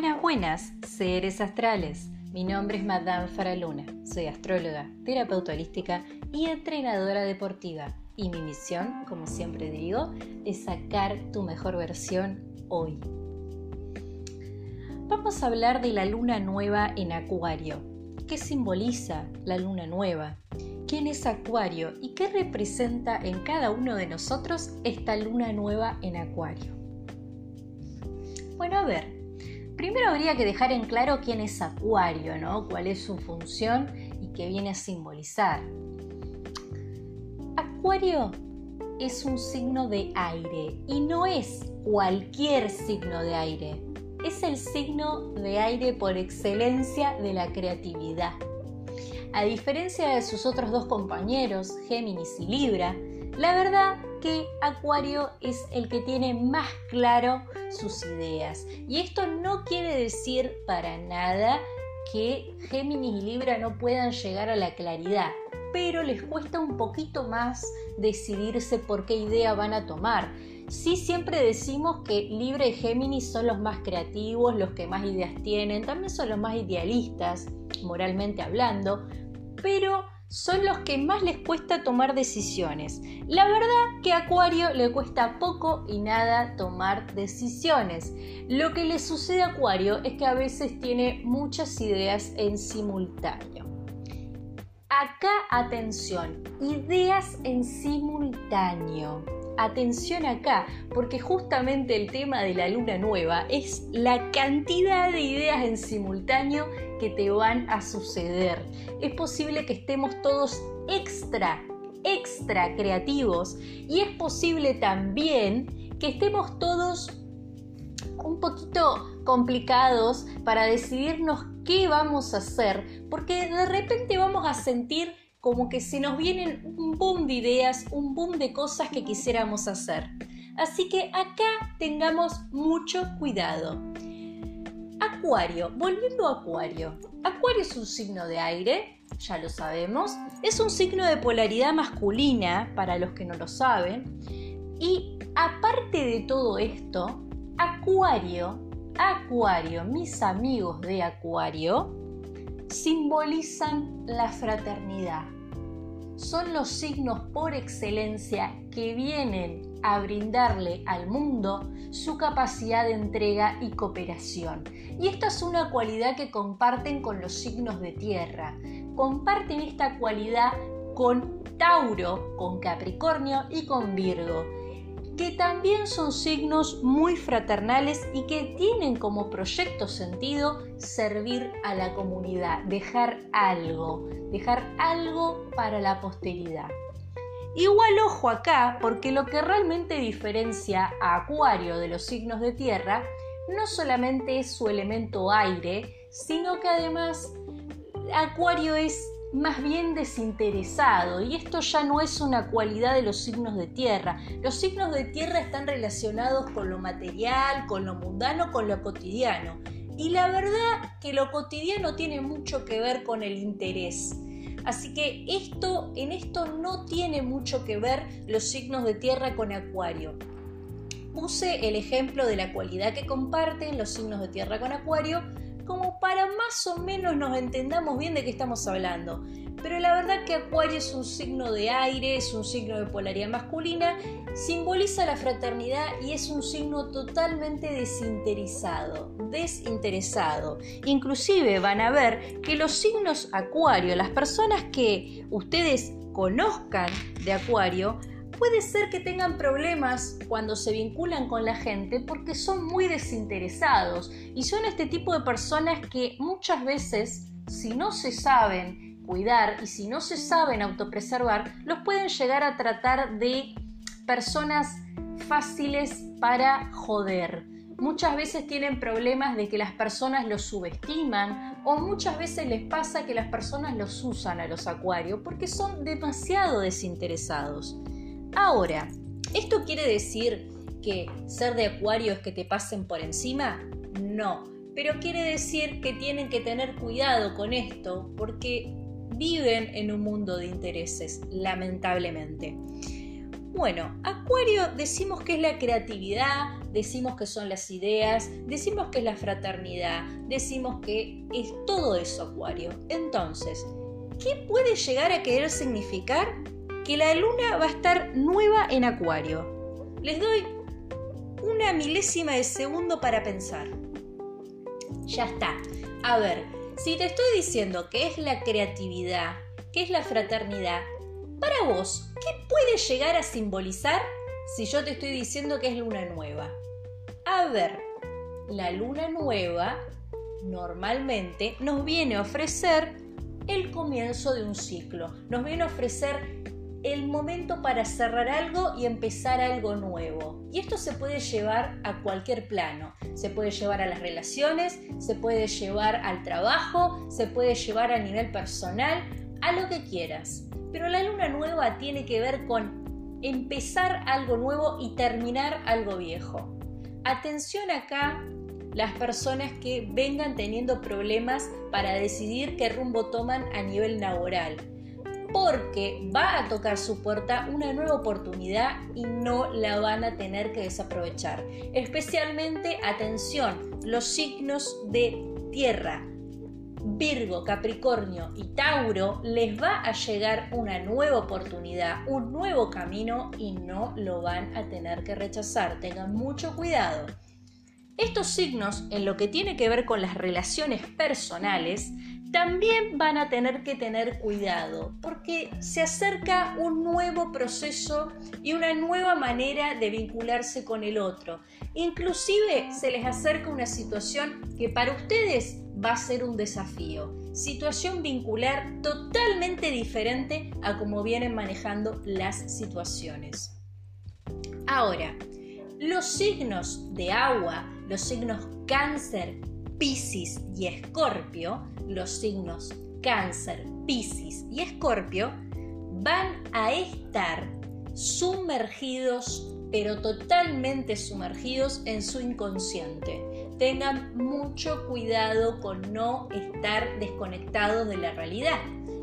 Buenas, buenas, seres astrales. Mi nombre es Madame Faraluna. Soy astróloga, terapeuta holística y entrenadora deportiva. Y mi misión, como siempre digo, es sacar tu mejor versión hoy. Vamos a hablar de la luna nueva en Acuario. ¿Qué simboliza la luna nueva? ¿Quién es Acuario y qué representa en cada uno de nosotros esta luna nueva en Acuario? Bueno, a ver, primero habría que dejar en claro quién es Acuario, ¿no? Cuál es su función y qué viene a simbolizar. Acuario es un signo de aire y no es cualquier signo de aire. Es el signo de aire por excelencia de la creatividad. A diferencia de sus otros dos compañeros, Géminis y Libra, la verdad que Acuario es el que tiene más claro sus ideas. Y esto no quiere decir para nada que Géminis y Libra no puedan llegar a la claridad, pero les cuesta un poquito más decidirse por qué idea van a tomar. Sí siempre decimos que Libra y Géminis son los más creativos, los que más ideas tienen, también son los más idealistas, moralmente hablando, pero son los que más les cuesta tomar decisiones. La verdad que a Acuario le cuesta poco y nada tomar decisiones. Lo que le sucede a Acuario es que a veces tiene muchas ideas en simultáneo. Acá atención, ideas en simultáneo. Atención acá, porque justamente el tema de la luna nueva es la cantidad de ideas en simultáneo que te van a suceder. Es posible que estemos todos extra, extra creativos y es posible también que estemos todos un poquito complicados para decidirnos qué vamos a hacer, porque de repente vamos a sentir como que se nos vienen un boom de ideas, un boom de cosas que quisiéramos hacer. Así que acá tengamos mucho cuidado. Acuario, volviendo a Acuario. Acuario es un signo de aire, ya lo sabemos. Es un signo de polaridad masculina, para los que no lo saben. Y aparte de todo esto, Acuario, Acuario, mis amigos de Acuario, simbolizan la fraternidad. Son los signos por excelencia que vienen a brindarle al mundo su capacidad de entrega y cooperación. Y esta es una cualidad que comparten con los signos de tierra. Comparten esta cualidad con Tauro, con Capricornio y con Virgo que también son signos muy fraternales y que tienen como proyecto sentido servir a la comunidad, dejar algo, dejar algo para la posteridad. Igual ojo acá, porque lo que realmente diferencia a Acuario de los signos de tierra no solamente es su elemento aire, sino que además Acuario es más bien desinteresado y esto ya no es una cualidad de los signos de tierra. Los signos de tierra están relacionados con lo material, con lo mundano, con lo cotidiano. Y la verdad que lo cotidiano tiene mucho que ver con el interés. Así que esto, en esto no tiene mucho que ver los signos de tierra con Acuario. Puse el ejemplo de la cualidad que comparten los signos de tierra con Acuario como para más o menos nos entendamos bien de qué estamos hablando. Pero la verdad que Acuario es un signo de aire, es un signo de polaridad masculina, simboliza la fraternidad y es un signo totalmente desinteresado, desinteresado. Inclusive van a ver que los signos Acuario, las personas que ustedes conozcan de Acuario, puede ser que tengan problemas cuando se vinculan con la gente porque son muy desinteresados y son este tipo de personas que muchas veces, si no se saben cuidar y si no se saben autopreservar, los pueden llegar a tratar de personas fáciles para joder. Muchas veces tienen problemas de que las personas los subestiman o muchas veces les pasa que las personas los usan a los acuarios porque son demasiado desinteresados. Ahora, ¿esto quiere decir que ser de acuario es que te pasen por encima? No, pero quiere decir que tienen que tener cuidado con esto porque viven en un mundo de intereses, lamentablemente. Bueno, Acuario decimos que es la creatividad, decimos que son las ideas, decimos que es la fraternidad, decimos que es todo eso Acuario. Entonces, ¿qué puede llegar a querer significar que la luna va a estar nueva en Acuario? Les doy una milésima de segundo para pensar. Ya está. A ver, si te estoy diciendo que es la creatividad, que es la fraternidad, para vos, ¿qué puede llegar a simbolizar si yo te estoy diciendo que es luna nueva? A ver, la luna nueva normalmente nos viene a ofrecer el comienzo de un ciclo, nos viene a ofrecer el momento para cerrar algo y empezar algo nuevo. Y esto se puede llevar a cualquier plano. Se puede llevar a las relaciones, se puede llevar al trabajo, se puede llevar a nivel personal, a lo que quieras. Pero la luna nueva tiene que ver con empezar algo nuevo y terminar algo viejo. Atención acá las personas que vengan teniendo problemas para decidir qué rumbo toman a nivel laboral porque va a tocar su puerta una nueva oportunidad y no la van a tener que desaprovechar. Especialmente, atención, los signos de tierra, Virgo, Capricornio y Tauro les va a llegar una nueva oportunidad, un nuevo camino y no lo van a tener que rechazar. Tengan mucho cuidado. Estos signos, en lo que tiene que ver con las relaciones personales, también van a tener que tener cuidado porque se acerca un nuevo proceso y una nueva manera de vincularse con el otro. Inclusive se les acerca una situación que para ustedes va a ser un desafío. Situación vincular totalmente diferente a como vienen manejando las situaciones. Ahora, los signos de agua, los signos cáncer, Piscis y Escorpio, los signos Cáncer, Piscis y Escorpio, van a estar sumergidos, pero totalmente sumergidos en su inconsciente. Tengan mucho cuidado con no estar desconectados de la realidad.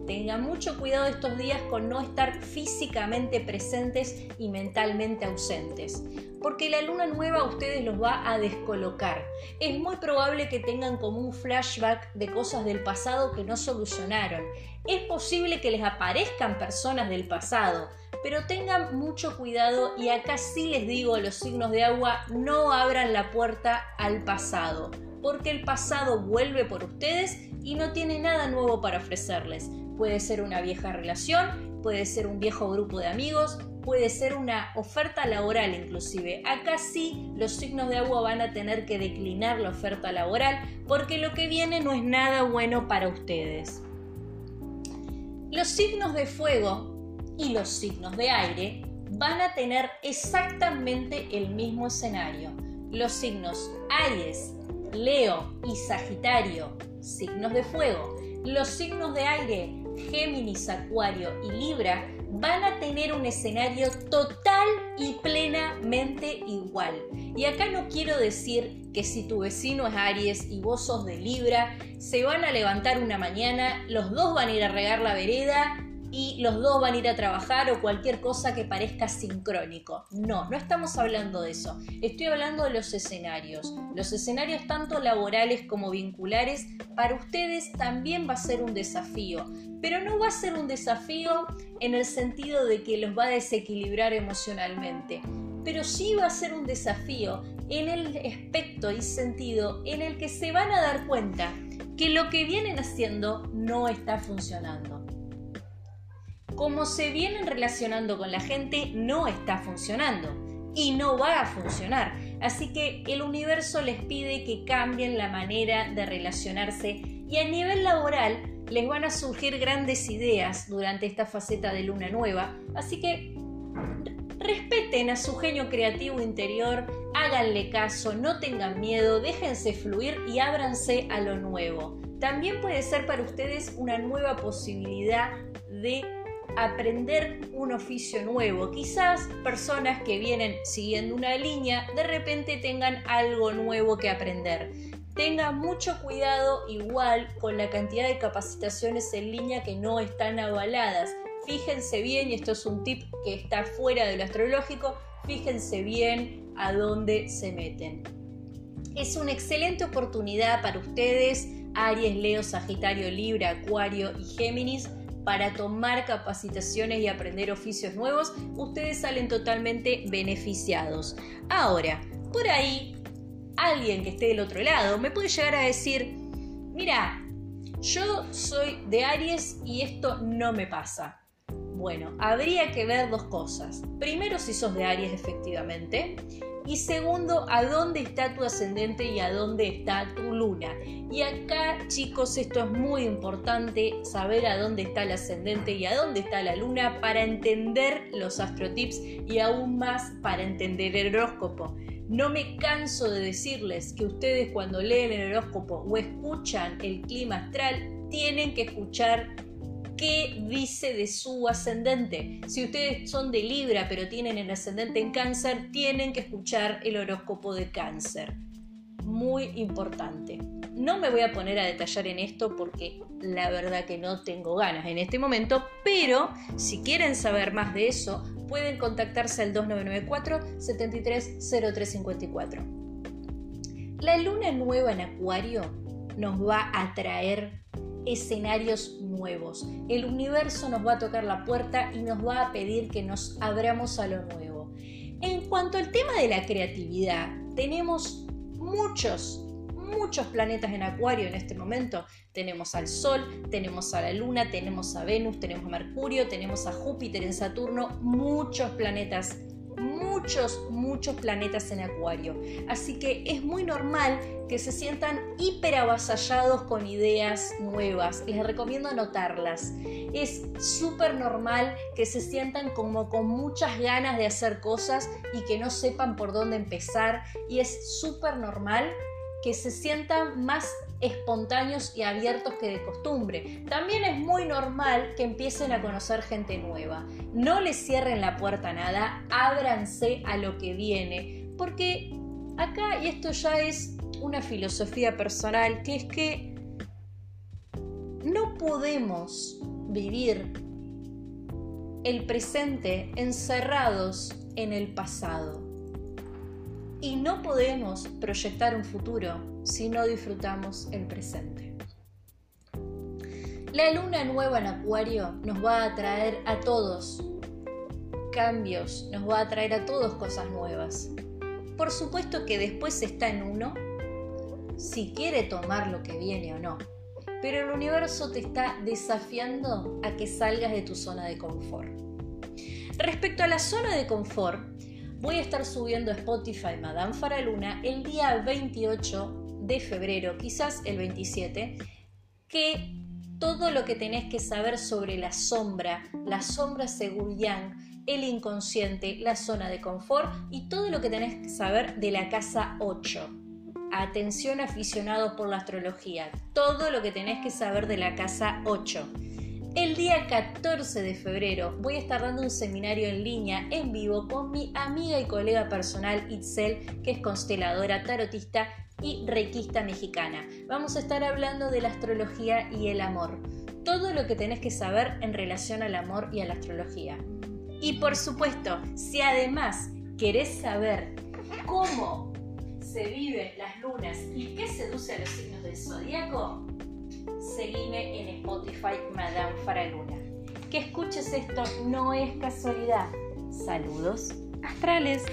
Tengan mucho cuidado estos días con no estar físicamente presentes y mentalmente ausentes, porque la luna nueva a ustedes los va a descolocar. Es muy probable que tengan como un flashback de cosas del pasado que no solucionaron. Es posible que les aparezcan personas del pasado, pero tengan mucho cuidado y acá sí les digo los signos de agua, no abran la puerta al pasado, porque el pasado vuelve por ustedes y no tiene nada nuevo para ofrecerles. Puede ser una vieja relación, puede ser un viejo grupo de amigos, puede ser una oferta laboral inclusive. Acá sí los signos de agua van a tener que declinar la oferta laboral porque lo que viene no es nada bueno para ustedes. Los signos de fuego y los signos de aire van a tener exactamente el mismo escenario. Los signos Aries, Leo y Sagitario, signos de fuego. Los signos de aire, Géminis, Acuario y Libra van a tener un escenario total y plenamente igual. Y acá no quiero decir que si tu vecino es Aries y vos sos de Libra, se van a levantar una mañana, los dos van a ir a regar la vereda y los dos van a ir a trabajar o cualquier cosa que parezca sincrónico. No, no estamos hablando de eso. Estoy hablando de los escenarios. Los escenarios tanto laborales como vinculares para ustedes también va a ser un desafío. Pero no va a ser un desafío en el sentido de que los va a desequilibrar emocionalmente. Pero sí va a ser un desafío en el aspecto y sentido en el que se van a dar cuenta que lo que vienen haciendo no está funcionando como se vienen relacionando con la gente no está funcionando y no va a funcionar. Así que el universo les pide que cambien la manera de relacionarse y a nivel laboral les van a surgir grandes ideas durante esta faceta de luna nueva. Así que respeten a su genio creativo interior, háganle caso, no tengan miedo, déjense fluir y ábranse a lo nuevo. También puede ser para ustedes una nueva posibilidad de aprender un oficio nuevo. Quizás personas que vienen siguiendo una línea de repente tengan algo nuevo que aprender. Tenga mucho cuidado igual con la cantidad de capacitaciones en línea que no están avaladas. fíjense bien, y esto es un tip que está fuera de lo astrológico, fíjense bien a dónde se meten. Es una excelente oportunidad para ustedes, Aries, Leo, Sagitario, Libra, Acuario y Géminis, para tomar capacitaciones y aprender oficios nuevos. Ustedes salen totalmente beneficiados. Ahora, por ahí, alguien que esté del otro lado me puede llegar a decir, mira, yo soy de Aries y esto no me pasa. Bueno, habría que ver dos cosas. Primero, si sos de Aries efectivamente. Y segundo, a dónde está tu ascendente y a dónde está tu luna. Y acá, chicos, esto es muy importante, saber a dónde está el ascendente y a dónde está la luna para entender los astrotips y aún más para entender el horóscopo. No me canso de decirles que ustedes cuando leen el horóscopo o escuchan el clima astral, tienen que escuchar dice de su ascendente. Si ustedes son de Libra pero tienen el ascendente en cáncer, tienen que escuchar el horóscopo de cáncer. Muy importante. No me voy a poner a detallar en esto porque la verdad que no tengo ganas en este momento, pero si quieren saber más de eso, pueden contactarse al 2994 730354. La luna nueva en Acuario nos va a traer escenarios nuevos. El universo nos va a tocar la puerta y nos va a pedir que nos abramos a lo nuevo. En cuanto al tema de la creatividad, tenemos muchos muchos planetas en Acuario en este momento. Tenemos al Sol, tenemos a la Luna, tenemos a Venus, tenemos a Mercurio, tenemos a Júpiter en Saturno, muchos planetas, muchos, muchos planetas en Acuario. Así que es muy normal que se sientan hiper avasallados con ideas nuevas. Les recomiendo anotarlas. Es súper normal que se sientan como con muchas ganas de hacer cosas y que no sepan por dónde empezar. Y es súper normal que se sientan más espontáneos y abiertos que de costumbre. También es muy normal que empiecen a conocer gente nueva. No les cierren la puerta a nada, ábranse a lo que viene, porque acá, y esto ya es una filosofía personal, que es que no podemos vivir el presente encerrados en el pasado. Y no podemos proyectar un futuro si no disfrutamos el presente. La luna nueva en Acuario nos va a traer a todos cambios, nos va a traer a todos cosas nuevas. Por supuesto que después está en uno si quiere tomar lo que viene o no. Pero el universo te está desafiando a que salgas de tu zona de confort. Respecto a la zona de confort, voy a estar subiendo a Spotify Madame Faraluna el día 28 de febrero, quizás el 27, que todo lo que tenés que saber sobre la sombra, la sombra según Yang, el inconsciente, la zona de confort y todo lo que tenés que saber de la casa 8. Atención aficionados por la astrología, todo lo que tenés que saber de la casa 8. El día 14 de febrero voy a estar dando un seminario en línea en vivo con mi amiga y colega personal Itzel, que es consteladora, tarotista y requista mexicana. Vamos a estar hablando de la astrología y el amor. Todo lo que tenés que saber en relación al amor y a la astrología. Y por supuesto, si además querés saber cómo se viven las lunas y qué seduce a los signos del zodíaco, seguime en Spotify Madame Faraluna. Que escuches esto no es casualidad. Saludos astrales.